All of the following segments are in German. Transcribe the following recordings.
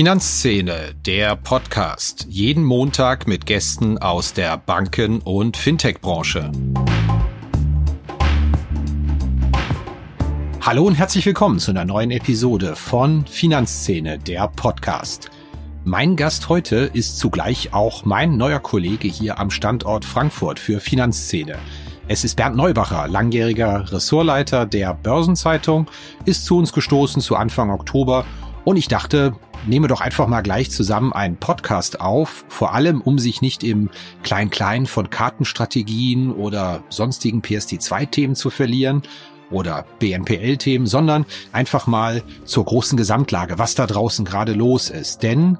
Finanzszene, der Podcast. Jeden Montag mit Gästen aus der Banken- und Fintech-Branche. Hallo und herzlich willkommen zu einer neuen Episode von Finanzszene, der Podcast. Mein Gast heute ist zugleich auch mein neuer Kollege hier am Standort Frankfurt für Finanzszene. Es ist Bernd Neubacher, langjähriger Ressortleiter der Börsenzeitung, ist zu uns gestoßen zu Anfang Oktober und ich dachte, nehme doch einfach mal gleich zusammen einen Podcast auf, vor allem um sich nicht im Klein-Klein von Kartenstrategien oder sonstigen PSD2-Themen zu verlieren oder BNPL-Themen, sondern einfach mal zur großen Gesamtlage, was da draußen gerade los ist. Denn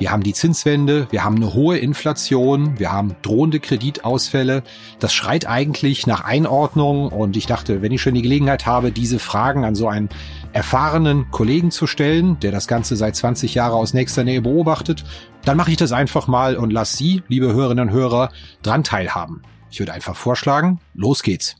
wir haben die Zinswende, wir haben eine hohe Inflation, wir haben drohende Kreditausfälle. Das schreit eigentlich nach Einordnung und ich dachte, wenn ich schon die Gelegenheit habe, diese Fragen an so einen erfahrenen Kollegen zu stellen, der das Ganze seit 20 Jahren aus nächster Nähe beobachtet, dann mache ich das einfach mal und lasse Sie, liebe Hörerinnen und Hörer, dran teilhaben. Ich würde einfach vorschlagen, los geht's.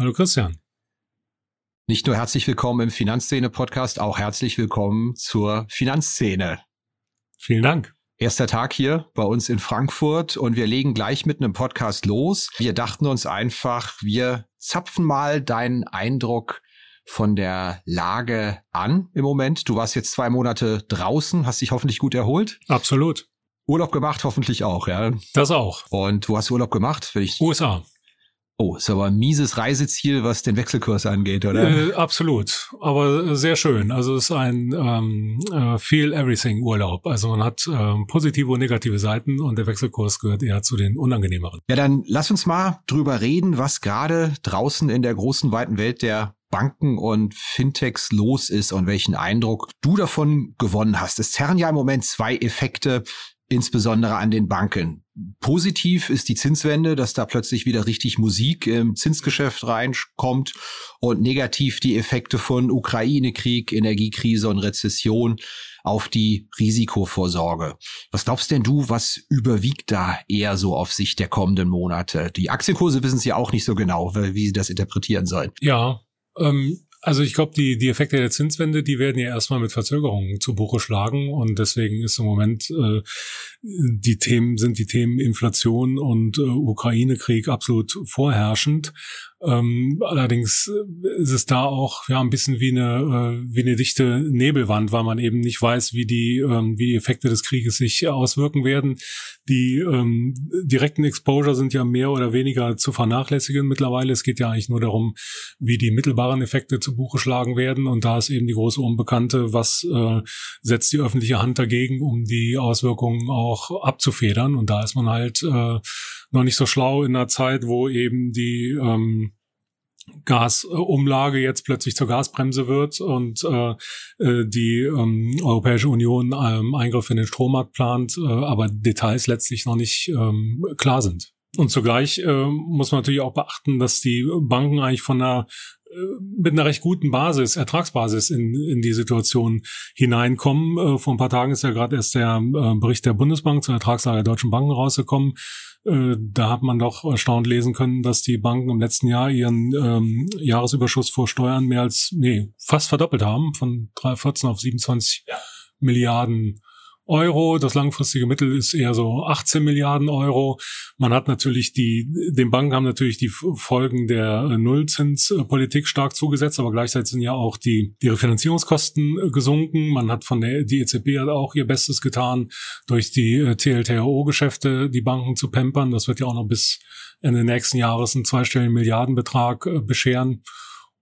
Hallo Christian. Nicht nur herzlich willkommen im Finanzszene-Podcast, auch herzlich willkommen zur Finanzszene. Vielen Dank. Erster Tag hier bei uns in Frankfurt und wir legen gleich mit einem Podcast los. Wir dachten uns einfach, wir zapfen mal deinen Eindruck von der Lage an im Moment. Du warst jetzt zwei Monate draußen, hast dich hoffentlich gut erholt. Absolut. Urlaub gemacht, hoffentlich auch, ja. Das auch. Und wo hast du Urlaub gemacht? Wenn ich USA. Oh, ist aber ein mieses Reiseziel, was den Wechselkurs angeht, oder? Äh, absolut, aber sehr schön. Also es ist ein ähm, äh, Feel Everything Urlaub. Also man hat ähm, positive und negative Seiten und der Wechselkurs gehört eher zu den unangenehmeren. Ja, dann lass uns mal drüber reden, was gerade draußen in der großen weiten Welt der Banken und Fintechs los ist und welchen Eindruck du davon gewonnen hast. Es zerren ja im Moment zwei Effekte insbesondere an den Banken. Positiv ist die Zinswende, dass da plötzlich wieder richtig Musik im Zinsgeschäft reinkommt und negativ die Effekte von Ukraine-Krieg, Energiekrise und Rezession auf die Risikovorsorge. Was glaubst denn du, was überwiegt da eher so auf Sicht der kommenden Monate? Die Aktienkurse wissen es ja auch nicht so genau, wie sie das interpretieren sollen. Ja, ähm, also ich glaube, die, die Effekte der Zinswende, die werden ja erstmal mit Verzögerungen zu Buche schlagen und deswegen ist im Moment äh, die Themen, sind die Themen Inflation und äh, Ukraine-Krieg absolut vorherrschend. Ähm, allerdings äh, ist es da auch ja ein bisschen wie eine äh, wie eine dichte Nebelwand, weil man eben nicht weiß, wie die ähm, wie die Effekte des Krieges sich auswirken werden. Die ähm, direkten Exposure sind ja mehr oder weniger zu vernachlässigen mittlerweile. Es geht ja eigentlich nur darum, wie die mittelbaren Effekte zu Buche schlagen werden. Und da ist eben die große Unbekannte, was äh, setzt die öffentliche Hand dagegen, um die Auswirkungen auch abzufedern. Und da ist man halt äh, noch nicht so schlau in einer Zeit, wo eben die ähm, Gasumlage jetzt plötzlich zur Gasbremse wird und äh, äh, die ähm, Europäische Union ähm, Eingriff in den Strommarkt plant, äh, aber Details letztlich noch nicht ähm, klar sind. Und zugleich äh, muss man natürlich auch beachten, dass die Banken eigentlich von einer mit einer recht guten Basis, Ertragsbasis in, in die Situation hineinkommen. Äh, vor ein paar Tagen ist ja gerade erst der äh, Bericht der Bundesbank zur Ertragslage der deutschen Banken rausgekommen. Äh, da hat man doch erstaunt lesen können, dass die Banken im letzten Jahr ihren ähm, Jahresüberschuss vor Steuern mehr als, nee, fast verdoppelt haben, von 14 auf 27 ja. Milliarden Euro. Das langfristige Mittel ist eher so 18 Milliarden Euro. Man hat natürlich die, den Banken haben natürlich die Folgen der Nullzinspolitik stark zugesetzt, aber gleichzeitig sind ja auch die, die Refinanzierungskosten gesunken. Man hat von der, die EZB hat auch ihr Bestes getan, durch die äh, TLTRO-Geschäfte die Banken zu pampern. Das wird ja auch noch bis Ende nächsten Jahres einen zweistelligen Milliardenbetrag äh, bescheren.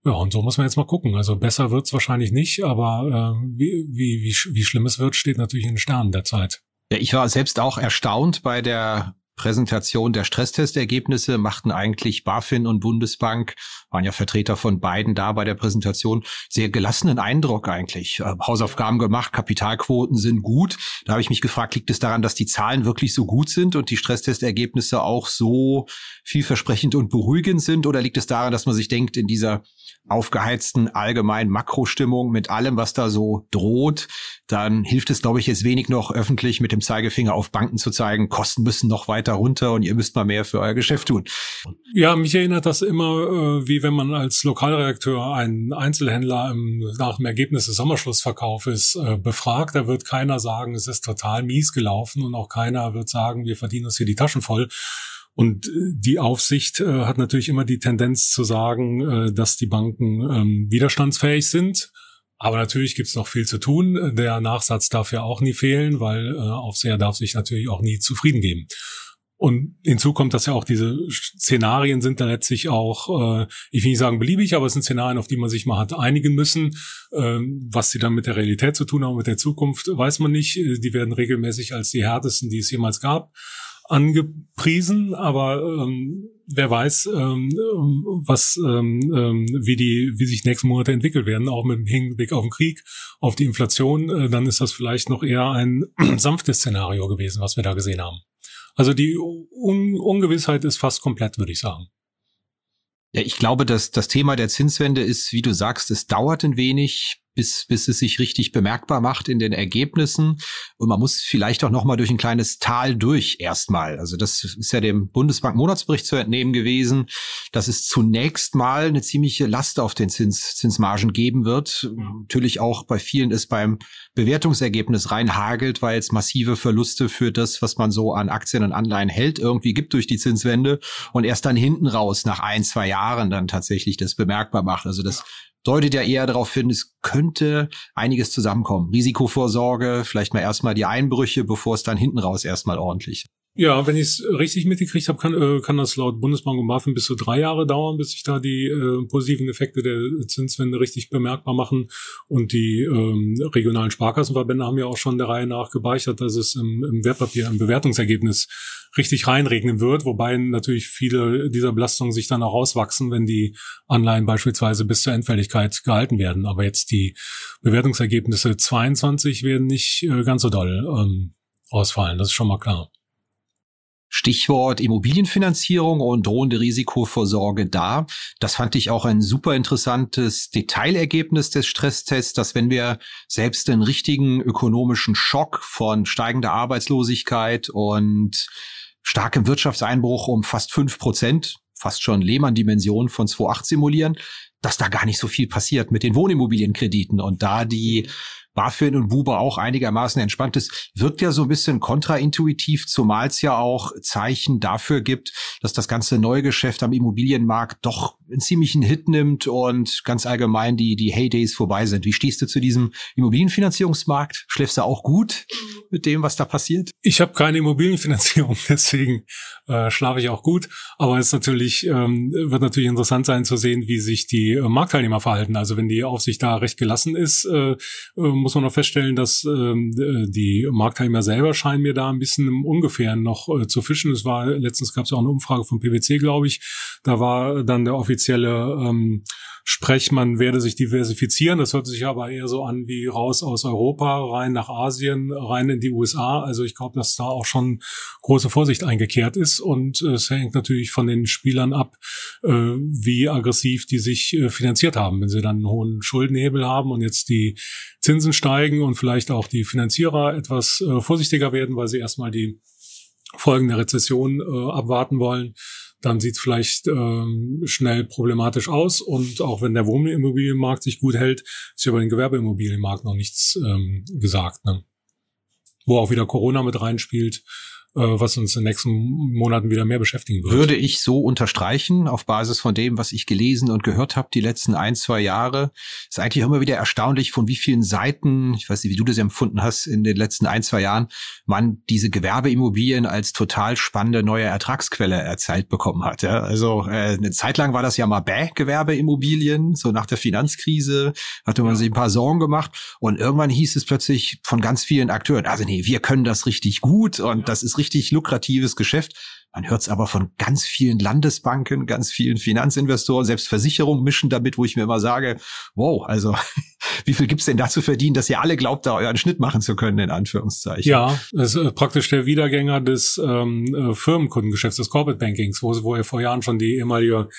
Ja, und so muss man jetzt mal gucken. Also besser wird's wahrscheinlich nicht, aber äh, wie, wie, wie, wie schlimm es wird, steht natürlich in den Sternen der Zeit. Ja, ich war selbst auch erstaunt bei der Präsentation der Stresstestergebnisse machten eigentlich BaFin und Bundesbank, waren ja Vertreter von beiden da bei der Präsentation, sehr gelassenen Eindruck eigentlich. Äh, Hausaufgaben gemacht, Kapitalquoten sind gut. Da habe ich mich gefragt, liegt es daran, dass die Zahlen wirklich so gut sind und die Stresstestergebnisse auch so vielversprechend und beruhigend sind? Oder liegt es daran, dass man sich denkt, in dieser aufgeheizten allgemeinen Makrostimmung mit allem, was da so droht, dann hilft es, glaube ich, jetzt wenig noch öffentlich mit dem Zeigefinger auf Banken zu zeigen, Kosten müssen noch weiter runter und ihr müsst mal mehr für euer Geschäft tun. Ja, mich erinnert das immer, äh, wie wenn man als Lokalreakteur einen Einzelhändler im, nach dem Ergebnis des Sommerschlussverkaufes äh, befragt. Da wird keiner sagen, es ist total mies gelaufen und auch keiner wird sagen, wir verdienen uns hier die Taschen voll. Und äh, die Aufsicht äh, hat natürlich immer die Tendenz zu sagen, äh, dass die Banken ähm, widerstandsfähig sind. Aber natürlich gibt es noch viel zu tun. Der Nachsatz darf ja auch nie fehlen, weil äh, Aufseher darf sich natürlich auch nie zufrieden geben. Und hinzu kommt, dass ja auch diese Szenarien sind da letztlich auch, äh, ich will nicht sagen beliebig, aber es sind Szenarien, auf die man sich mal hat einigen müssen. Ähm, was sie dann mit der Realität zu tun haben, mit der Zukunft, weiß man nicht. Die werden regelmäßig als die härtesten, die es jemals gab, angepriesen, aber ähm, wer weiß, ähm, was, ähm, ähm, wie die, wie sich nächsten Monate entwickelt werden, auch mit dem Hinblick auf den Krieg, auf die Inflation, äh, dann ist das vielleicht noch eher ein sanftes Szenario gewesen, was wir da gesehen haben. Also die Un Ungewissheit ist fast komplett, würde ich sagen. Ja, ich glaube, dass das Thema der Zinswende ist, wie du sagst, es dauert ein wenig bis, bis es sich richtig bemerkbar macht in den Ergebnissen. Und man muss vielleicht auch nochmal durch ein kleines Tal durch erstmal. Also das ist ja dem Bundesbank-Monatsbericht zu entnehmen gewesen, dass es zunächst mal eine ziemliche Last auf den Zins, Zinsmargen geben wird. Natürlich auch bei vielen ist beim Bewertungsergebnis reinhagelt, weil es massive Verluste für das, was man so an Aktien und Anleihen hält, irgendwie gibt durch die Zinswende und erst dann hinten raus nach ein, zwei Jahren dann tatsächlich das bemerkbar macht. Also das deutet ja eher darauf hin, es könnte einiges zusammenkommen. Risikovorsorge, vielleicht mal erstmal die Einbrüche, bevor es dann hinten raus erstmal ordentlich ja, wenn ich es richtig mitgekriegt habe, kann, äh, kann das laut Bundesbank und BaFin bis zu drei Jahre dauern, bis sich da die äh, positiven Effekte der Zinswende richtig bemerkbar machen. Und die ähm, regionalen Sparkassenverbände haben ja auch schon der Reihe nach gebeichert, dass es im, im Wertpapier, im Bewertungsergebnis richtig reinregnen wird, wobei natürlich viele dieser Belastungen sich dann auch auswachsen, wenn die Anleihen beispielsweise bis zur Endfälligkeit gehalten werden. Aber jetzt die Bewertungsergebnisse 22 werden nicht äh, ganz so doll ähm, ausfallen, das ist schon mal klar. Stichwort Immobilienfinanzierung und drohende Risikovorsorge da. Das fand ich auch ein super interessantes Detailergebnis des Stresstests, dass wenn wir selbst einen richtigen ökonomischen Schock von steigender Arbeitslosigkeit und starkem Wirtschaftseinbruch um fast fünf Prozent, fast schon Lehmann-Dimension von 2,8 simulieren, dass da gar nicht so viel passiert mit den Wohnimmobilienkrediten und da die BaFin und Buber auch einigermaßen entspannt ist, wirkt ja so ein bisschen kontraintuitiv, zumal es ja auch Zeichen dafür gibt, dass das ganze Neugeschäft am Immobilienmarkt doch einen ziemlichen Hit nimmt und ganz allgemein die, die Heydays vorbei sind. Wie stehst du zu diesem Immobilienfinanzierungsmarkt? Schläfst du auch gut mit dem, was da passiert? Ich habe keine Immobilienfinanzierung, deswegen äh, schlafe ich auch gut. Aber es natürlich ähm, wird natürlich interessant sein zu sehen, wie sich die äh, Marktteilnehmer verhalten. Also wenn die Aufsicht da recht gelassen ist, äh, äh muss man noch feststellen, dass ähm, äh, die Marktteilnehmer selber scheinen mir da ein bisschen im Ungefähren noch äh, zu fischen. Es war letztens gab es auch eine Umfrage von PwC, glaube ich. Da war dann der offizielle ähm, Sprech, man werde sich diversifizieren. Das hört sich aber eher so an wie raus aus Europa, rein nach Asien, rein in die USA. Also ich glaube, dass da auch schon große Vorsicht eingekehrt ist. Und es hängt natürlich von den Spielern ab, äh, wie aggressiv die sich äh, finanziert haben. Wenn sie dann einen hohen Schuldenhebel haben und jetzt die Zinsen steigen und vielleicht auch die Finanzierer etwas äh, vorsichtiger werden, weil sie erstmal die Folgen der Rezession äh, abwarten wollen, dann sieht es vielleicht ähm, schnell problematisch aus. Und auch wenn der Wohnimmobilienmarkt sich gut hält, ist über den Gewerbeimmobilienmarkt noch nichts ähm, gesagt. Ne? Wo auch wieder Corona mit reinspielt was uns in den nächsten Monaten wieder mehr beschäftigen wird. Würde ich so unterstreichen, auf Basis von dem, was ich gelesen und gehört habe die letzten ein, zwei Jahre. Ist eigentlich immer wieder erstaunlich, von wie vielen Seiten, ich weiß nicht, wie du das empfunden hast in den letzten ein, zwei Jahren, man diese Gewerbeimmobilien als total spannende neue Ertragsquelle erzählt bekommen hat. Ja? Also äh, eine Zeit lang war das ja mal bäh, Gewerbeimmobilien, so nach der Finanzkrise hatte man sich ein paar Sorgen gemacht und irgendwann hieß es plötzlich von ganz vielen Akteuren, also nee, wir können das richtig gut und ja. das ist richtig lukratives Geschäft. Man hört es aber von ganz vielen Landesbanken, ganz vielen Finanzinvestoren, selbst Versicherungen mischen damit, wo ich mir immer sage, wow, also wie viel gibt's denn da zu verdienen, dass ihr alle glaubt, da euren Schnitt machen zu können, in Anführungszeichen. Ja, das ist äh, praktisch der Wiedergänger des ähm, äh, Firmenkundengeschäfts, des Corporate Bankings, wo, wo er vor Jahren schon die ehemalige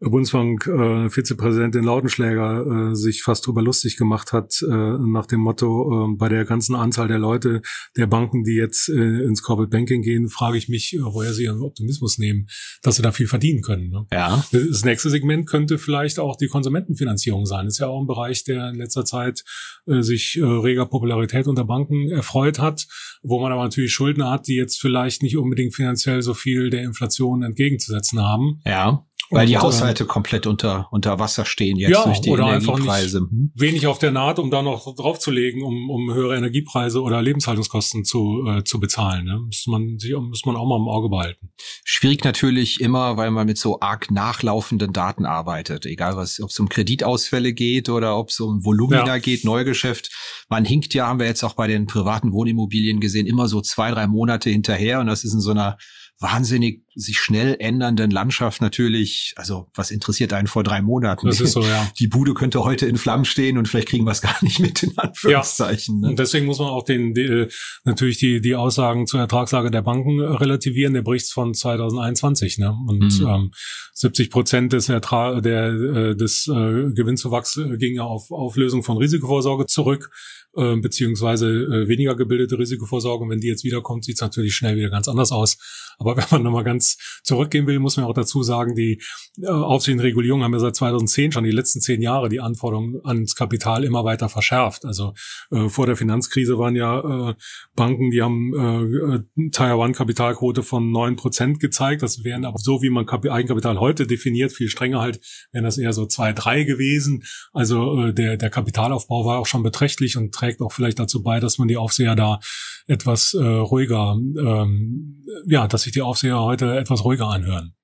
Bundesbank äh, Vizepräsidentin Lautenschläger äh, sich fast drüber lustig gemacht hat, äh, nach dem Motto, äh, bei der ganzen Anzahl der Leute, der Banken, die jetzt äh, ins Corporate Banking gehen, frage ich mich, äh, woher sie ihren Optimismus nehmen, dass sie da viel verdienen können. Ne? Ja. Das nächste Segment könnte vielleicht auch die Konsumentenfinanzierung sein. Das ist ja auch ein Bereich, der in letzter Zeit äh, sich äh, reger Popularität unter Banken erfreut hat, wo man aber natürlich Schulden hat, die jetzt vielleicht nicht unbedingt finanziell so viel der Inflation entgegenzusetzen haben. Ja. Weil die Haushalte komplett unter, unter Wasser stehen jetzt ja, durch die oder Energiepreise. Einfach nicht wenig auf der Naht, um da noch draufzulegen, um, um höhere Energiepreise oder Lebenshaltungskosten zu, äh, zu bezahlen. Ne? Muss, man, muss man auch mal im Auge behalten. Schwierig natürlich immer, weil man mit so arg nachlaufenden Daten arbeitet. Egal was, ob es um Kreditausfälle geht oder ob es um Volumina ja. geht, Neugeschäft. Man hinkt ja, haben wir jetzt auch bei den privaten Wohnimmobilien gesehen, immer so zwei, drei Monate hinterher und das ist in so einer wahnsinnig sich schnell ändernden Landschaft natürlich, also was interessiert einen vor drei Monaten? Das ist so, ja. Die Bude könnte heute in Flammen stehen und vielleicht kriegen wir es gar nicht mit, in Anführungszeichen. Ja. Ne? Und deswegen muss man auch den, die, äh, natürlich die, die Aussagen zur Ertragslage der Banken relativieren. Der Bericht von 2021, ne? Und mhm. ähm, 70 Prozent des Ertrag, der, äh, des äh, Gewinnzuwachs ging ja auf Auflösung von Risikovorsorge zurück äh, beziehungsweise äh, weniger gebildete Risikovorsorge. Und wenn die jetzt wiederkommt, sieht es natürlich schnell wieder ganz anders aus. Aber wenn man nochmal ganz zurückgehen will, muss man auch dazu sagen, die äh, Aufsicht und Regulierung haben ja seit 2010 schon die letzten zehn Jahre die Anforderungen ans Kapital immer weiter verschärft. Also äh, vor der Finanzkrise waren ja äh, Banken, die haben äh, äh Tier One Kapitalquote von neun Prozent gezeigt. Das wären aber so, wie man Kap Eigenkapital heute definiert, viel strenger halt, wären das eher so zwei, drei gewesen. Also äh, der, der Kapitalaufbau war auch schon beträchtlich und trägt auch vielleicht dazu bei, dass man die Aufseher da etwas äh, ruhiger, ähm, ja, dass sich die Aufseher heute etwas ruhiger anhören.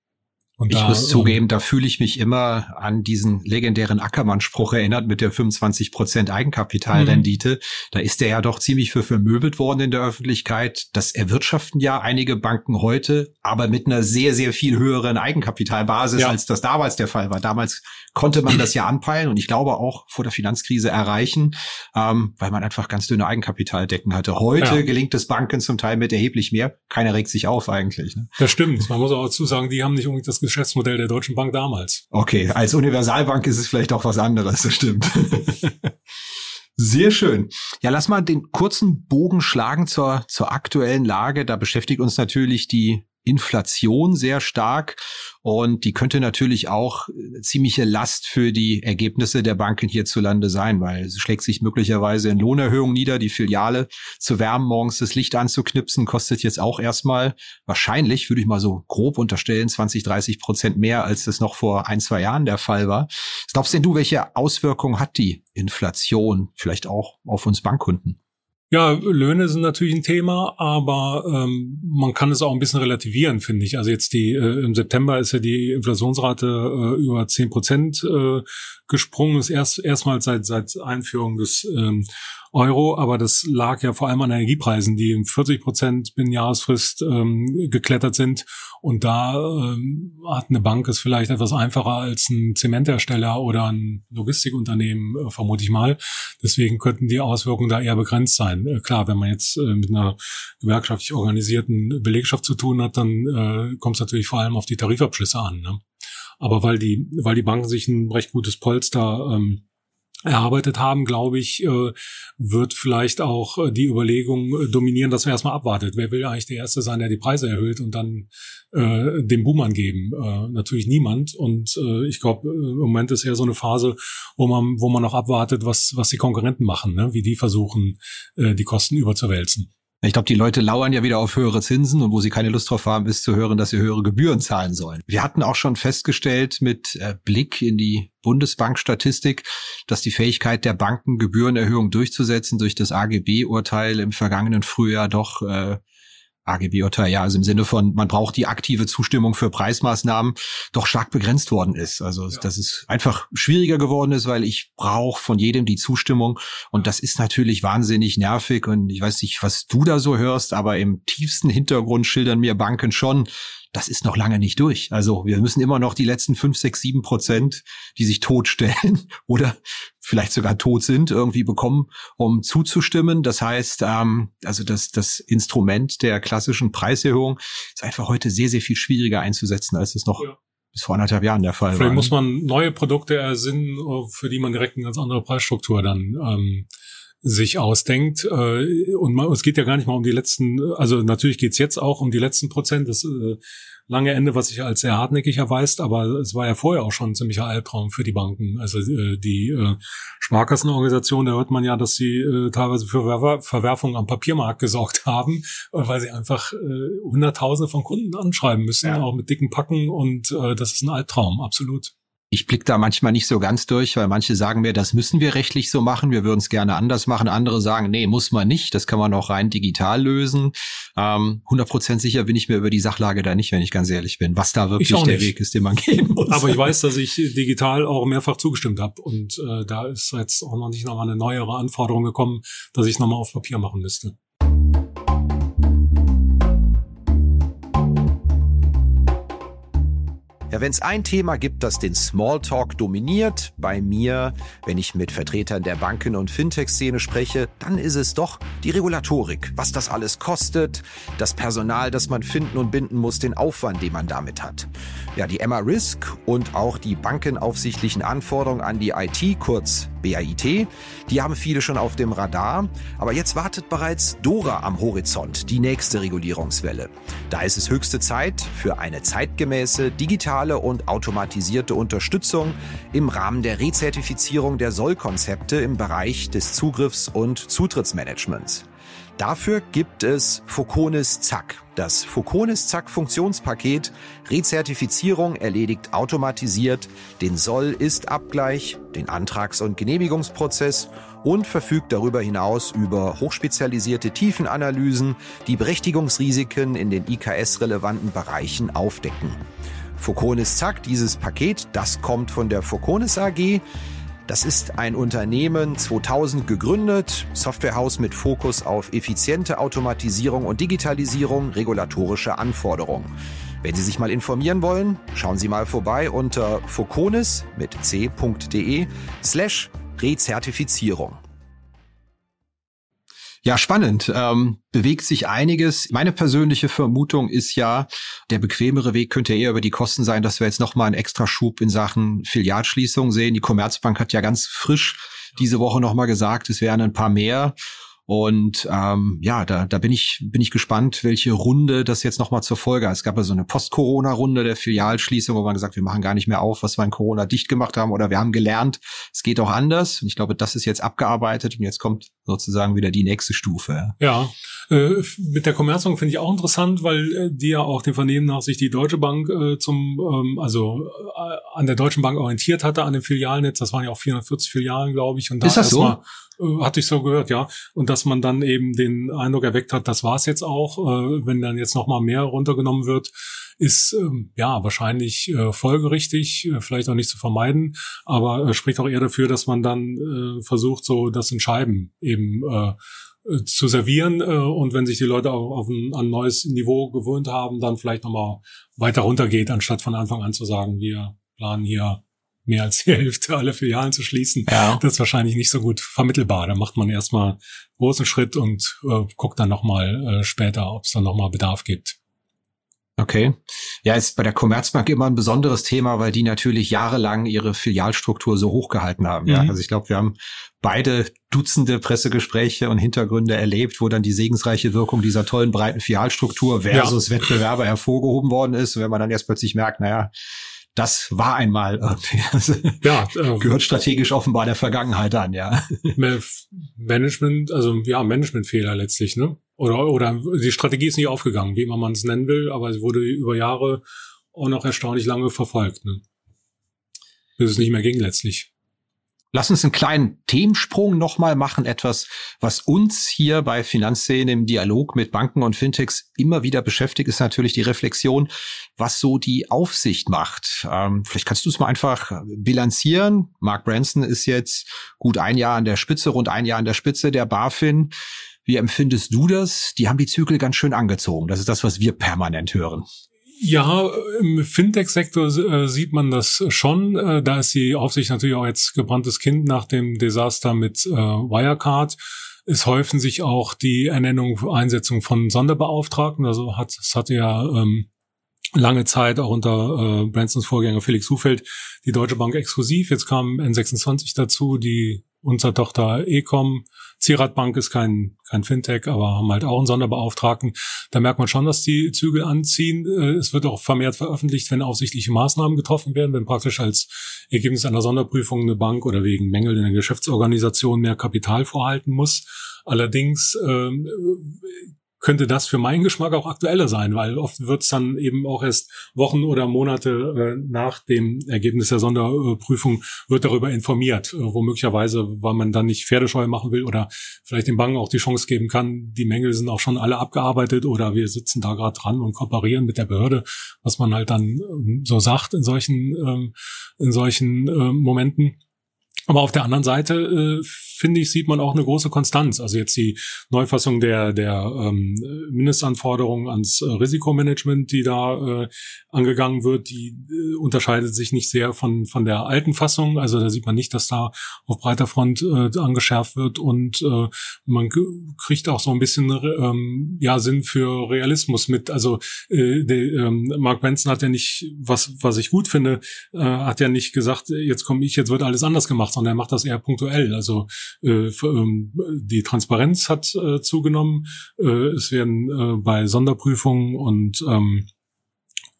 Und ich da, muss zugeben, da fühle ich mich immer an diesen legendären Ackermann-Spruch erinnert mit der 25 Prozent Eigenkapitalrendite. Mhm. Da ist der ja doch ziemlich für vermöbelt worden in der Öffentlichkeit. Das erwirtschaften ja einige Banken heute, aber mit einer sehr, sehr viel höheren Eigenkapitalbasis, ja. als das damals der Fall war. Damals konnte man das ja anpeilen und ich glaube auch vor der Finanzkrise erreichen, ähm, weil man einfach ganz dünne Eigenkapitaldecken hatte. Heute ja. gelingt es Banken zum Teil mit erheblich mehr. Keiner regt sich auf eigentlich. Ne? Das stimmt. Man muss auch dazu sagen, die haben nicht unbedingt das Geschäftsmodell der Deutschen Bank damals. Okay, als Universalbank ist es vielleicht auch was anderes, das stimmt. Sehr schön. Ja, lass mal den kurzen Bogen schlagen zur, zur aktuellen Lage. Da beschäftigt uns natürlich die Inflation sehr stark und die könnte natürlich auch ziemliche Last für die Ergebnisse der Banken hierzulande sein, weil es schlägt sich möglicherweise in Lohnerhöhungen nieder. Die Filiale zu wärmen, morgens das Licht anzuknipsen, kostet jetzt auch erstmal wahrscheinlich, würde ich mal so grob unterstellen, 20, 30 Prozent mehr, als das noch vor ein, zwei Jahren der Fall war. Was glaubst denn du, welche Auswirkungen hat die Inflation vielleicht auch auf uns Bankkunden? Ja, Löhne sind natürlich ein Thema, aber ähm, man kann es auch ein bisschen relativieren, finde ich. Also jetzt die äh, im September ist ja die Inflationsrate äh, über zehn Prozent äh, gesprungen, ist erst erstmals seit seit Einführung des ähm, Euro, aber das lag ja vor allem an Energiepreisen, die um 40 Prozent binnen Jahresfrist ähm, geklettert sind. Und da ähm, hat eine Bank es vielleicht etwas einfacher als ein Zementhersteller oder ein Logistikunternehmen, äh, vermute ich mal. Deswegen könnten die Auswirkungen da eher begrenzt sein. Äh, klar, wenn man jetzt äh, mit einer gewerkschaftlich organisierten Belegschaft zu tun hat, dann äh, kommt es natürlich vor allem auf die Tarifabschlüsse an. Ne? Aber weil die, weil die Banken sich ein recht gutes Polster ähm, erarbeitet haben, glaube ich, äh, wird vielleicht auch äh, die Überlegung äh, dominieren, dass man erstmal abwartet. Wer will eigentlich der Erste sein, der die Preise erhöht und dann äh, dem Boom angeben? Äh, natürlich niemand. Und äh, ich glaube, im Moment ist eher so eine Phase, wo man, wo man noch abwartet, was, was die Konkurrenten machen, ne? wie die versuchen, äh, die Kosten überzuwälzen. Ich glaube, die Leute lauern ja wieder auf höhere Zinsen und wo sie keine Lust drauf haben, ist zu hören, dass sie höhere Gebühren zahlen sollen. Wir hatten auch schon festgestellt mit äh, Blick in die Bundesbankstatistik, dass die Fähigkeit der Banken, Gebührenerhöhungen durchzusetzen durch das AGB-Urteil im vergangenen Frühjahr doch äh, AGB-Urteil, ja, also im Sinne von, man braucht die aktive Zustimmung für Preismaßnahmen, doch stark begrenzt worden ist. Also, ja. dass es einfach schwieriger geworden ist, weil ich brauche von jedem die Zustimmung und das ist natürlich wahnsinnig nervig und ich weiß nicht, was du da so hörst, aber im tiefsten Hintergrund schildern mir Banken schon, das ist noch lange nicht durch. Also wir müssen immer noch die letzten fünf, sechs, sieben Prozent, die sich totstellen oder vielleicht sogar tot sind, irgendwie bekommen, um zuzustimmen. Das heißt, ähm, also das, das Instrument der klassischen Preiserhöhung ist einfach heute sehr, sehr viel schwieriger einzusetzen, als es noch ja. bis vor anderthalb Jahren der Fall Vielleicht war. Vielleicht muss man neue Produkte ersinnen, für die man direkt eine ganz andere Preisstruktur dann ähm, sich ausdenkt. Äh, und man, es geht ja gar nicht mal um die letzten, also natürlich geht's jetzt auch um die letzten Prozent. Das äh, lange Ende, was sich als sehr hartnäckig erweist, aber es war ja vorher auch schon ein ziemlicher Albtraum für die Banken. Also äh, die äh, Sparkassenorganisation, da hört man ja, dass sie äh, teilweise für Ver Verwerfungen am Papiermarkt gesorgt haben, weil sie einfach äh, Hunderttausende von Kunden anschreiben müssen, ja. auch mit dicken Packen und äh, das ist ein Albtraum, absolut. Ich blick da manchmal nicht so ganz durch, weil manche sagen mir, das müssen wir rechtlich so machen, wir würden es gerne anders machen. Andere sagen, nee, muss man nicht, das kann man auch rein digital lösen. Ähm, 100% sicher bin ich mir über die Sachlage da nicht, wenn ich ganz ehrlich bin, was da wirklich der Weg ist, den man gehen muss. Aber ich weiß, dass ich digital auch mehrfach zugestimmt habe und äh, da ist jetzt auch noch nicht nochmal eine neuere Anforderung gekommen, dass ich es nochmal auf Papier machen müsste. Wenn es ein Thema gibt, das den Smalltalk dominiert, bei mir, wenn ich mit Vertretern der Banken- und Fintech-Szene spreche, dann ist es doch die Regulatorik. Was das alles kostet, das Personal, das man finden und binden muss, den Aufwand, den man damit hat. Ja, die Emma Risk und auch die bankenaufsichtlichen Anforderungen an die IT, kurz BAIT, die haben viele schon auf dem Radar. Aber jetzt wartet bereits Dora am Horizont, die nächste Regulierungswelle. Da ist es höchste Zeit für eine zeitgemäße, digitale und automatisierte Unterstützung im Rahmen der Rezertifizierung der Sollkonzepte im Bereich des Zugriffs- und Zutrittsmanagements. Dafür gibt es Foconis Zack. Das Foconis Zack Funktionspaket Rezertifizierung erledigt automatisiert den Soll-Ist-Abgleich, den Antrags- und Genehmigungsprozess und verfügt darüber hinaus über hochspezialisierte Tiefenanalysen, die Berechtigungsrisiken in den IKS-relevanten Bereichen aufdecken. Foconis Zack, dieses Paket, das kommt von der Foconis AG. Das ist ein Unternehmen 2000 gegründet, Softwarehaus mit Fokus auf effiziente Automatisierung und Digitalisierung regulatorischer Anforderungen. Wenn Sie sich mal informieren wollen, schauen Sie mal vorbei unter foconis mit c.de slash Rezertifizierung. Ja, spannend. Ähm, bewegt sich einiges. Meine persönliche Vermutung ist ja, der bequemere Weg könnte eher über die Kosten sein, dass wir jetzt nochmal einen extra Schub in Sachen Filialschließung sehen. Die Commerzbank hat ja ganz frisch diese Woche nochmal gesagt, es wären ein paar mehr. Und ähm, ja, da, da bin ich bin ich gespannt, welche Runde das jetzt nochmal zur Folge hat. Es gab ja so eine Post-Corona-Runde der Filialschließung, wo man gesagt, wir machen gar nicht mehr auf, was wir in Corona dicht gemacht haben, oder wir haben gelernt, es geht auch anders. Und ich glaube, das ist jetzt abgearbeitet und jetzt kommt sozusagen wieder die nächste Stufe. Ja, äh, mit der Commerzbank finde ich auch interessant, weil äh, die ja auch den Vernehmen nach sich die Deutsche Bank äh, zum, ähm, also äh, an der Deutschen Bank orientiert hatte, an dem Filialnetz. Das waren ja auch 440 Filialen, glaube ich. Und da Ist das so? Äh, hatte ich so gehört, ja. Und dass man dann eben den Eindruck erweckt hat, das war's jetzt auch. Äh, wenn dann jetzt noch mal mehr runtergenommen wird, ist ähm, ja wahrscheinlich äh, folgerichtig, äh, vielleicht auch nicht zu vermeiden, aber äh, spricht auch eher dafür, dass man dann äh, versucht, so das in Scheiben eben äh, äh, zu servieren äh, und wenn sich die Leute auf, auf ein, ein neues Niveau gewöhnt haben, dann vielleicht nochmal weiter runtergeht, anstatt von Anfang an zu sagen, wir planen hier mehr als die Hälfte aller Filialen zu schließen. Ja. Das ist wahrscheinlich nicht so gut vermittelbar. Da macht man erstmal großen Schritt und äh, guckt dann nochmal äh, später, ob es dann nochmal Bedarf gibt. Okay. Ja, ist bei der Commerzbank immer ein besonderes Thema, weil die natürlich jahrelang ihre Filialstruktur so hochgehalten haben. Mhm. Ja, also ich glaube, wir haben beide Dutzende Pressegespräche und Hintergründe erlebt, wo dann die segensreiche Wirkung dieser tollen breiten Filialstruktur versus ja. Wettbewerber hervorgehoben worden ist. Und wenn man dann erst plötzlich merkt, naja, das war einmal irgendwie. Also ja, äh, gehört strategisch offenbar der Vergangenheit an, ja. Management, also ja, Managementfehler letztlich, ne? Oder, oder die Strategie ist nicht aufgegangen, wie immer man es nennen will, aber sie wurde über Jahre auch noch erstaunlich lange verfolgt, ne? Bis es nicht mehr ging letztlich. Lass uns einen kleinen Themensprung nochmal machen. Etwas, was uns hier bei Finanzszene im Dialog mit Banken und Fintechs immer wieder beschäftigt, ist natürlich die Reflexion, was so die Aufsicht macht. Ähm, vielleicht kannst du es mal einfach bilanzieren. Mark Branson ist jetzt gut ein Jahr an der Spitze, rund ein Jahr an der Spitze der BaFin. Wie empfindest du das? Die haben die Zügel ganz schön angezogen. Das ist das, was wir permanent hören. Ja, im Fintech-Sektor äh, sieht man das schon. Äh, da ist die Aufsicht natürlich auch jetzt gebranntes Kind nach dem Desaster mit äh, Wirecard. Es häufen sich auch die Ernennung, Einsetzung von Sonderbeauftragten. Also hat, es hatte ja ähm, lange Zeit auch unter äh, Bransons Vorgänger Felix Hufeld die Deutsche Bank exklusiv. Jetzt kam N26 dazu, die unsere Tochter Ecom. Zieradbank ist kein, kein Fintech, aber haben halt auch einen Sonderbeauftragten. Da merkt man schon, dass die Zügel anziehen. Äh, es wird auch vermehrt veröffentlicht, wenn aufsichtliche Maßnahmen getroffen werden, wenn praktisch als Ergebnis einer Sonderprüfung eine Bank oder wegen Mängel in der Geschäftsorganisation mehr Kapital vorhalten muss. Allerdings ähm, könnte das für meinen Geschmack auch aktueller sein, weil oft wird es dann eben auch erst Wochen oder Monate äh, nach dem Ergebnis der Sonderprüfung wird darüber informiert, äh, wo möglicherweise, weil man dann nicht Pferdescheu machen will oder vielleicht den Banken auch die Chance geben kann, die Mängel sind auch schon alle abgearbeitet oder wir sitzen da gerade dran und kooperieren mit der Behörde, was man halt dann ähm, so sagt in solchen ähm, in solchen äh, Momenten. Aber auf der anderen Seite äh, finde ich, sieht man auch eine große Konstanz. Also jetzt die Neufassung der, der ähm, Mindestanforderungen ans äh, Risikomanagement, die da äh, angegangen wird, die äh, unterscheidet sich nicht sehr von, von der alten Fassung. Also da sieht man nicht, dass da auf breiter Front äh, angeschärft wird und äh, man kriegt auch so ein bisschen ähm, ja Sinn für Realismus mit. Also äh, der, ähm, Mark Benson hat ja nicht, was, was ich gut finde, äh, hat ja nicht gesagt, jetzt komme ich, jetzt wird alles anders gemacht, sondern er macht das eher punktuell. Also äh, ähm, die Transparenz hat äh, zugenommen. Äh, es werden äh, bei Sonderprüfungen und ähm,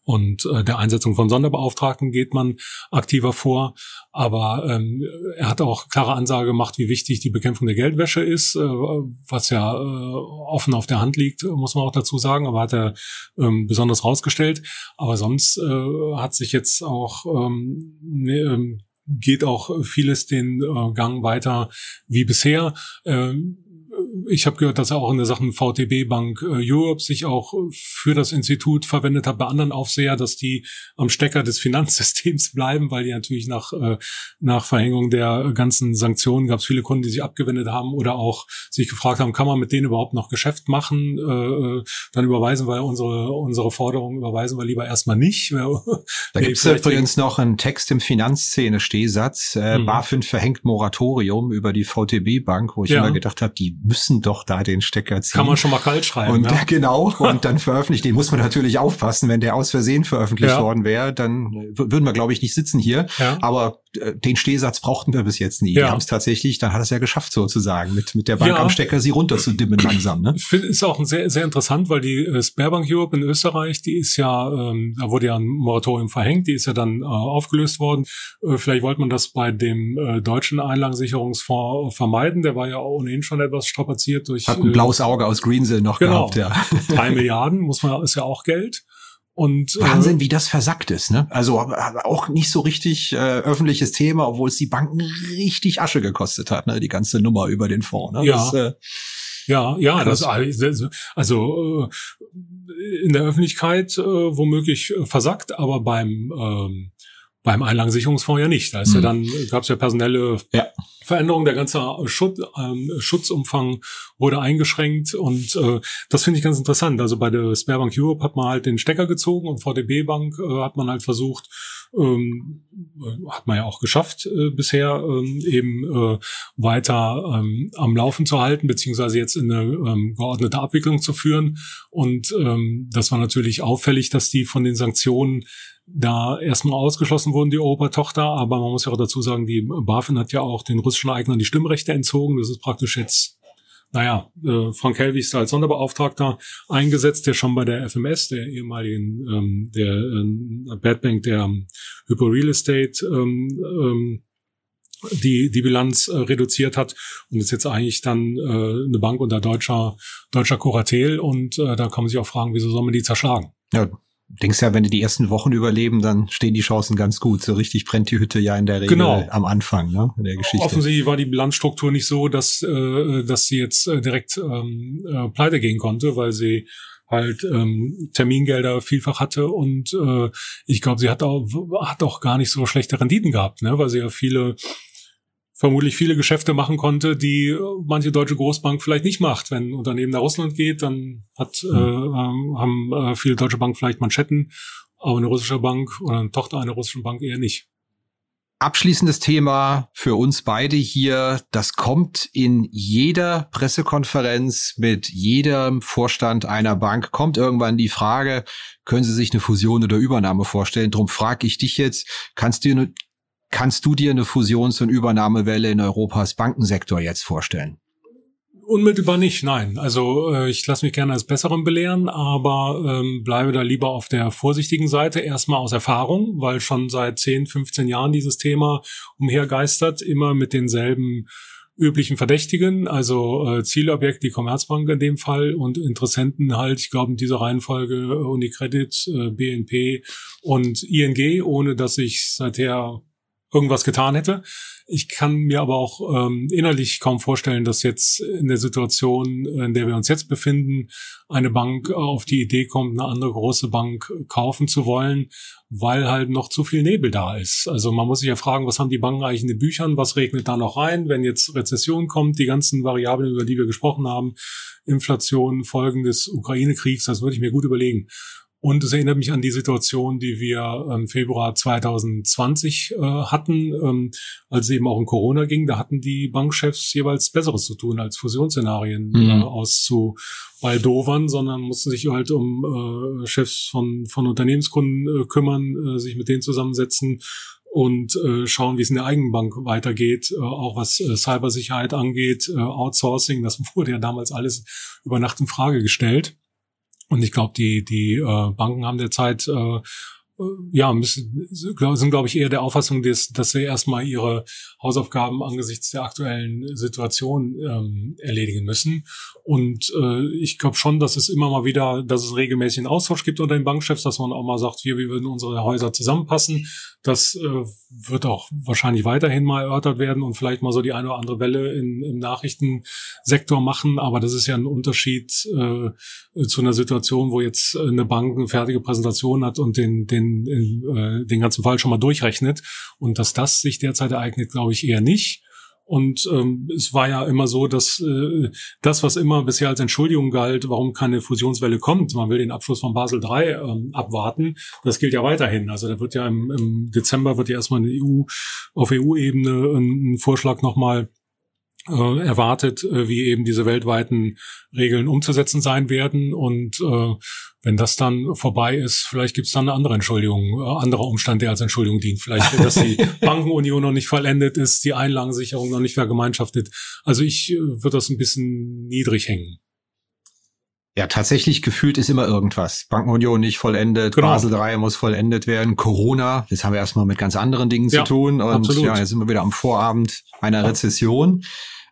und äh, der Einsetzung von Sonderbeauftragten geht man aktiver vor. Aber ähm, er hat auch klare Ansage gemacht, wie wichtig die Bekämpfung der Geldwäsche ist, äh, was ja äh, offen auf der Hand liegt, muss man auch dazu sagen. Aber hat er ähm, besonders rausgestellt. Aber sonst äh, hat sich jetzt auch ähm, ne, ähm, geht auch vieles den äh, Gang weiter wie bisher. Ähm, ich habe gehört, dass er auch in der Sachen VTB Bank äh, Europe sich auch für das Institut verwendet hat bei anderen Aufseher, dass die am Stecker des Finanzsystems bleiben, weil die natürlich nach, äh, nach Verhängung der ganzen Sanktionen gab es viele Kunden, die sich abgewendet haben oder auch sich gefragt haben, kann man mit denen überhaupt noch Geschäft machen? Äh, äh dann überweisen wir unsere, unsere Forderungen, überweisen wir lieber erstmal nicht. Da gibt es übrigens noch einen Text im Finanzszene-Stehsatz, äh, mhm. BaFin verhängt Moratorium über die VTB Bank, wo ich ja. immer gedacht habe, die müssen doch da den Stecker ziehen. Kann man schon mal kalt schreiben. Und ja. genau, und dann veröffentlicht, den muss man natürlich aufpassen, wenn der aus Versehen veröffentlicht ja. worden wäre, dann würden wir, glaube ich, nicht sitzen hier. Ja. Aber den Stehsatz brauchten wir bis jetzt nie. Ja. Die haben es tatsächlich, dann hat es ja geschafft sozusagen, mit, mit der Bank ja. am Stecker sie runterzudimmen langsam. Ne? Ich finde, ist auch sehr, sehr interessant, weil die äh, Sperrbank Europe in Österreich, die ist ja, ähm, da wurde ja ein Moratorium verhängt, die ist ja dann äh, aufgelöst worden. Äh, vielleicht wollte man das bei dem äh, deutschen Einlagensicherungsfonds vermeiden, der war ja ohnehin schon etwas strapaziert durch. Hat ein äh, blaues Auge aus Greensell noch genau, gehabt, ja. Drei Milliarden, muss man, ist ja auch Geld. Und, äh, Wahnsinn, wie das versackt ist, ne? Also auch nicht so richtig äh, öffentliches Thema, obwohl es die Banken richtig Asche gekostet hat, ne? Die ganze Nummer über den Fonds. Ne? Ja. Das, äh, ja, ja, das, also äh, in der Öffentlichkeit äh, womöglich versackt, aber beim ähm, beim Einlagensicherungsfonds ja nicht. Da ist mhm. ja dann gab es ja personelle ja. Veränderungen. Der ganze Schutz, äh, Schutzumfang wurde eingeschränkt und äh, das finde ich ganz interessant. Also bei der Sperrbank Europe hat man halt den Stecker gezogen und VDB Bank äh, hat man halt versucht, ähm, hat man ja auch geschafft äh, bisher, ähm, eben äh, weiter ähm, am Laufen zu halten, beziehungsweise jetzt in eine ähm, geordnete Abwicklung zu führen. Und ähm, das war natürlich auffällig, dass die von den Sanktionen da erstmal ausgeschlossen wurden, die Obertochter, aber man muss ja auch dazu sagen, die BaFin hat ja auch den russischen Eignern die Stimmrechte entzogen. Das ist praktisch jetzt, naja, äh, Frank Helwig ist als Sonderbeauftragter eingesetzt, der schon bei der FMS, der ehemaligen, ähm, der äh, Bad Bank, der ähm, Hypo Real Estate, ähm, ähm, die die Bilanz äh, reduziert hat und ist jetzt eigentlich dann äh, eine Bank unter deutscher deutscher Kuratel und äh, da kann man sich auch fragen, wieso soll man die zerschlagen? Ja, denkst ja, wenn die die ersten Wochen überleben, dann stehen die Chancen ganz gut. So richtig brennt die Hütte ja in der Regel genau. am Anfang ne, in der Geschichte. Offensichtlich war die Bilanzstruktur nicht so, dass, äh, dass sie jetzt äh, direkt ähm, äh, pleite gehen konnte, weil sie halt ähm, Termingelder vielfach hatte und äh, ich glaube, sie hat auch, hat auch gar nicht so schlechte Renditen gehabt, ne, weil sie ja viele vermutlich viele Geschäfte machen konnte, die manche deutsche Großbank vielleicht nicht macht. Wenn ein Unternehmen nach Russland geht, dann hat, äh, ähm, haben äh, viele deutsche Banken vielleicht Manschetten, aber eine russische Bank oder eine Tochter einer russischen Bank eher nicht. Abschließendes Thema für uns beide hier. Das kommt in jeder Pressekonferenz mit jedem Vorstand einer Bank, kommt irgendwann die Frage, können Sie sich eine Fusion oder Übernahme vorstellen? Drum frage ich dich jetzt, kannst du Kannst du dir eine Fusions- und Übernahmewelle in Europas Bankensektor jetzt vorstellen? Unmittelbar nicht, nein. Also äh, ich lasse mich gerne als Besseren belehren, aber ähm, bleibe da lieber auf der vorsichtigen Seite. Erstmal aus Erfahrung, weil schon seit 10, 15 Jahren dieses Thema umhergeistert, immer mit denselben üblichen Verdächtigen, also äh, Zielobjekt die Commerzbank in dem Fall und Interessenten halt, ich glaube in dieser Reihenfolge äh, Unicredit, äh, BNP und ING, ohne dass ich seither irgendwas getan hätte. Ich kann mir aber auch ähm, innerlich kaum vorstellen, dass jetzt in der Situation, in der wir uns jetzt befinden, eine Bank auf die Idee kommt, eine andere große Bank kaufen zu wollen, weil halt noch zu viel Nebel da ist. Also man muss sich ja fragen, was haben die Banken eigentlich in den Büchern, was regnet da noch rein, wenn jetzt Rezession kommt, die ganzen Variablen, über die wir gesprochen haben, Inflation, Folgen des Ukraine-Kriegs, das würde ich mir gut überlegen. Und es erinnert mich an die Situation, die wir im Februar 2020 äh, hatten, ähm, als es eben auch um Corona ging. Da hatten die Bankchefs jeweils Besseres zu tun, als Fusionsszenarien mhm. äh, auszubaldowern, sondern mussten sich halt um äh, Chefs von, von Unternehmenskunden äh, kümmern, äh, sich mit denen zusammensetzen und äh, schauen, wie es in der eigenen Bank weitergeht, äh, auch was äh, Cybersicherheit angeht, äh, Outsourcing, das wurde ja damals alles über Nacht in Frage gestellt. Und ich glaube, die, die äh, Banken haben derzeit äh, ja, müssen, sind, glaube ich, eher der Auffassung, dass, dass sie erstmal ihre Hausaufgaben angesichts der aktuellen Situation ähm, erledigen müssen. Und äh, ich glaube schon, dass es immer mal wieder, dass es regelmäßig einen Austausch gibt unter den Bankchefs, dass man auch mal sagt, wir, wir würden unsere Häuser zusammenpassen. Das äh, wird auch wahrscheinlich weiterhin mal erörtert werden und vielleicht mal so die eine oder andere Welle in, im Nachrichtensektor machen. Aber das ist ja ein Unterschied äh, zu einer Situation, wo jetzt eine Bank eine fertige Präsentation hat und den, den den, äh, den ganzen Fall schon mal durchrechnet. Und dass das sich derzeit ereignet, glaube ich eher nicht. Und ähm, es war ja immer so, dass äh, das, was immer bisher als Entschuldigung galt, warum keine Fusionswelle kommt, man will den Abschluss von Basel III ähm, abwarten, das gilt ja weiterhin. Also da wird ja im, im Dezember wird ja erstmal eine EU auf EU-Ebene ein Vorschlag nochmal äh, erwartet, äh, wie eben diese weltweiten Regeln umzusetzen sein werden. Und äh, wenn das dann vorbei ist, vielleicht gibt es dann eine andere Entschuldigung, äh, anderer Umstand, der als Entschuldigung dient. Vielleicht, dass die Bankenunion noch nicht vollendet ist, die Einlagensicherung noch nicht vergemeinschaftet. Also ich äh, würde das ein bisschen niedrig hängen. Ja, tatsächlich gefühlt ist immer irgendwas. Bankenunion nicht vollendet, genau. Basel 3 muss vollendet werden, Corona, das haben wir erstmal mit ganz anderen Dingen ja, zu tun. Und absolut. ja, jetzt sind wir wieder am Vorabend einer Rezession.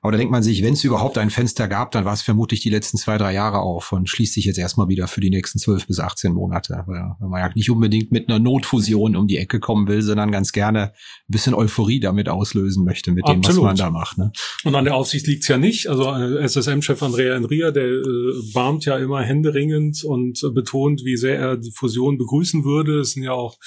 Aber da denkt man sich, wenn es überhaupt ein Fenster gab, dann war es vermutlich die letzten zwei, drei Jahre auf und schließt sich jetzt erstmal wieder für die nächsten zwölf bis 18 Monate. Weil man ja nicht unbedingt mit einer Notfusion um die Ecke kommen will, sondern ganz gerne ein bisschen Euphorie damit auslösen möchte mit dem, Absolut. was man da macht. Ne? Und an der Aufsicht liegt's ja nicht. Also äh, SSM-Chef Andrea Enria, der äh, ja immer händeringend und äh, betont, wie sehr er die Fusion begrüßen würde. Es sind ja auch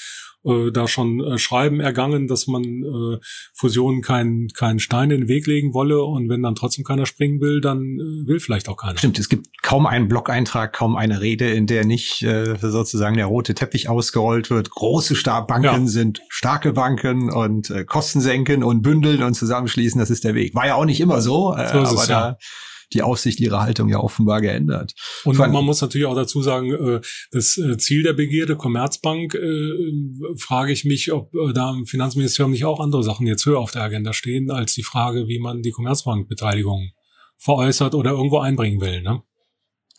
äh, da schon äh, Schreiben ergangen, dass man äh, Fusionen keinen keinen Stein in den Weg legen wolle und wenn dann trotzdem keiner springen will, dann äh, will vielleicht auch keiner. Stimmt, es gibt kaum einen Blog-Eintrag, kaum eine Rede, in der nicht äh, sozusagen der rote Teppich ausgerollt wird. Große Banken ja. sind starke Banken und äh, Kosten senken und bündeln und zusammenschließen, das ist der Weg. War ja auch nicht immer so, äh, so aber es, da ja die Aufsicht ihre Haltung ja offenbar geändert. Und Vor man muss natürlich auch dazu sagen, äh, das äh, Ziel der Begierde Commerzbank, äh, frage ich mich, ob da im Finanzministerium nicht auch andere Sachen jetzt höher auf der Agenda stehen, als die Frage, wie man die Commerzbankbeteiligung veräußert oder irgendwo einbringen will. Ne?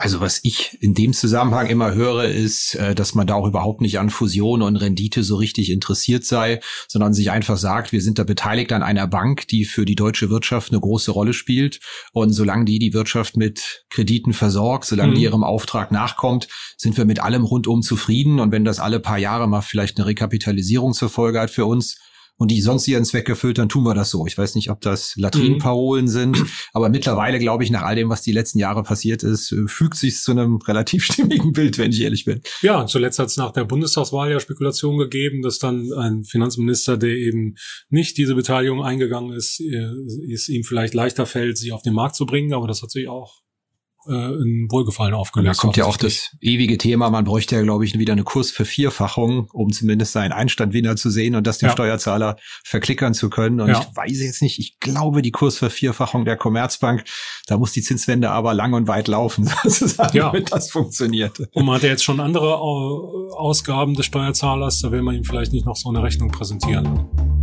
Also was ich in dem Zusammenhang immer höre, ist, äh, dass man da auch überhaupt nicht an Fusion und Rendite so richtig interessiert sei, sondern sich einfach sagt, wir sind da beteiligt an einer Bank, die für die deutsche Wirtschaft eine große Rolle spielt. Und solange die die Wirtschaft mit Krediten versorgt, solange mhm. die ihrem Auftrag nachkommt, sind wir mit allem rundum zufrieden. Und wenn das alle paar Jahre mal vielleicht eine Rekapitalisierung zur Folge hat für uns, und die sonst ihren Zweck erfüllt, dann tun wir das so. Ich weiß nicht, ob das Latrinenparolen mhm. sind, aber mittlerweile glaube ich, nach all dem, was die letzten Jahre passiert ist, äh, fügt sich zu einem relativ stimmigen Bild, wenn ich ehrlich bin. Ja, zuletzt hat es nach der Bundestagswahl ja Spekulationen gegeben, dass dann ein Finanzminister, der eben nicht diese Beteiligung eingegangen ist, äh, es ihm vielleicht leichter fällt, sie auf den Markt zu bringen, aber das hat sich auch äh, ein Wohlgefallen aufgelöst. Da kommt ja auch das ewige Thema, man bräuchte ja, glaube ich, wieder eine Kursvervierfachung, um zumindest seinen Einstand wieder zu sehen und das dem ja. Steuerzahler verklickern zu können. Und ja. ich weiß jetzt nicht, ich glaube, die Kursvervierfachung der Commerzbank, da muss die Zinswende aber lang und weit laufen, sozusagen, ja. damit das funktioniert. Und man hat ja jetzt schon andere Ausgaben des Steuerzahlers, da will man ihm vielleicht nicht noch so eine Rechnung präsentieren.